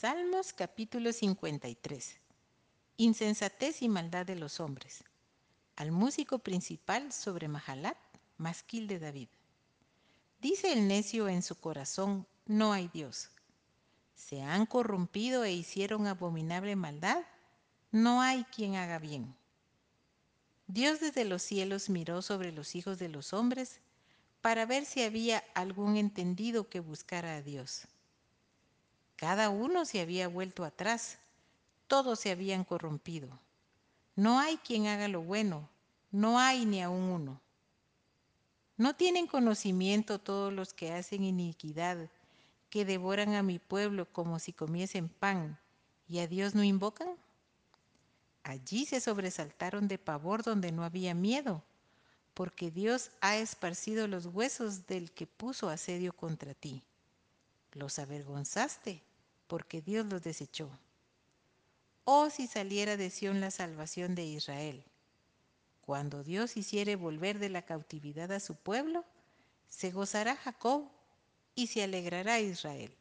Salmos capítulo 53. Insensatez y maldad de los hombres. Al músico principal sobre Mahalat, masquil de David. Dice el necio en su corazón, no hay Dios. Se han corrompido e hicieron abominable maldad, no hay quien haga bien. Dios desde los cielos miró sobre los hijos de los hombres para ver si había algún entendido que buscara a Dios. Cada uno se había vuelto atrás, todos se habían corrompido. No hay quien haga lo bueno, no hay ni aun uno. ¿No tienen conocimiento todos los que hacen iniquidad, que devoran a mi pueblo como si comiesen pan, y a Dios no invocan? Allí se sobresaltaron de pavor donde no había miedo, porque Dios ha esparcido los huesos del que puso asedio contra ti. Los avergonzaste porque Dios los desechó. Oh, si saliera de Sión la salvación de Israel. Cuando Dios hiciere volver de la cautividad a su pueblo, se gozará Jacob y se alegrará Israel.